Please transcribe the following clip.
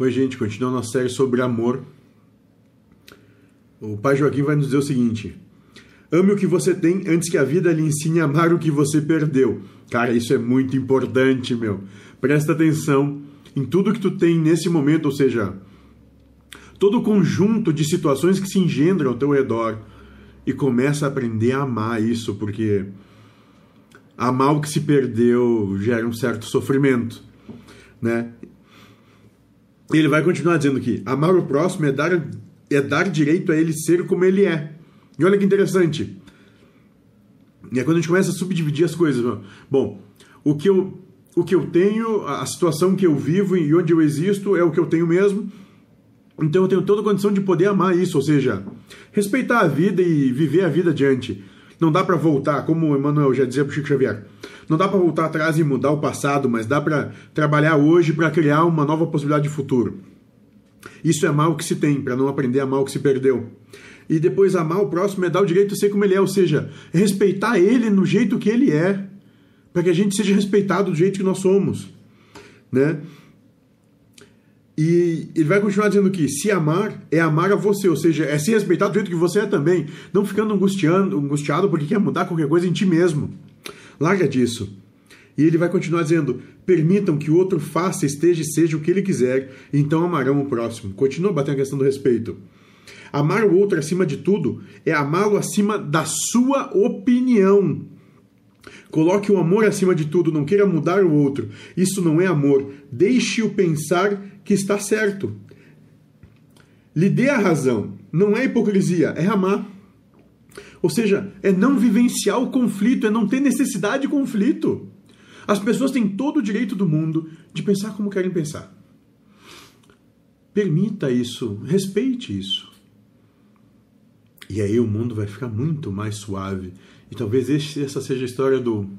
Oi, gente, continuando a série sobre amor. O pai Joaquim vai nos dizer o seguinte: Ame o que você tem antes que a vida lhe ensine a amar o que você perdeu. Cara, isso é muito importante, meu. Presta atenção em tudo que tu tem nesse momento, ou seja, todo o conjunto de situações que se engendram ao teu redor e começa a aprender a amar isso, porque amar o que se perdeu gera um certo sofrimento, né? Ele vai continuar dizendo que amar o próximo é dar, é dar direito a ele ser como ele é. E olha que interessante. É quando a gente começa a subdividir as coisas. Bom, o que eu, o que eu tenho, a situação que eu vivo e onde eu existo é o que eu tenho mesmo. Então eu tenho toda a condição de poder amar isso, ou seja, respeitar a vida e viver a vida adiante. Não dá para voltar, como o Emmanuel já dizia para Chico Xavier. Não dá para voltar atrás e mudar o passado, mas dá para trabalhar hoje para criar uma nova possibilidade de futuro. Isso é mal que se tem, para não aprender a mal que se perdeu. E depois amar o próximo é dar o direito de ser como ele é, ou seja, respeitar ele no jeito que ele é, para que a gente seja respeitado do jeito que nós somos, né? E ele vai continuar dizendo que se amar é amar a você, ou seja, é se respeitar do jeito que você é também, não ficando angustiando, angustiado porque quer mudar qualquer coisa em ti mesmo. Larga disso. E ele vai continuar dizendo: permitam que o outro faça, esteja e seja o que ele quiser, então amarão o próximo. Continua batendo a questão do respeito. Amar o outro acima de tudo é amá-lo acima da sua opinião. Coloque o amor acima de tudo, não queira mudar o outro. Isso não é amor. Deixe-o pensar que está certo. Lhe dê a razão. Não é hipocrisia, é amar. Ou seja, é não vivenciar o conflito, é não ter necessidade de conflito. As pessoas têm todo o direito do mundo de pensar como querem pensar. Permita isso, respeite isso. E aí o mundo vai ficar muito mais suave. E talvez essa seja a história do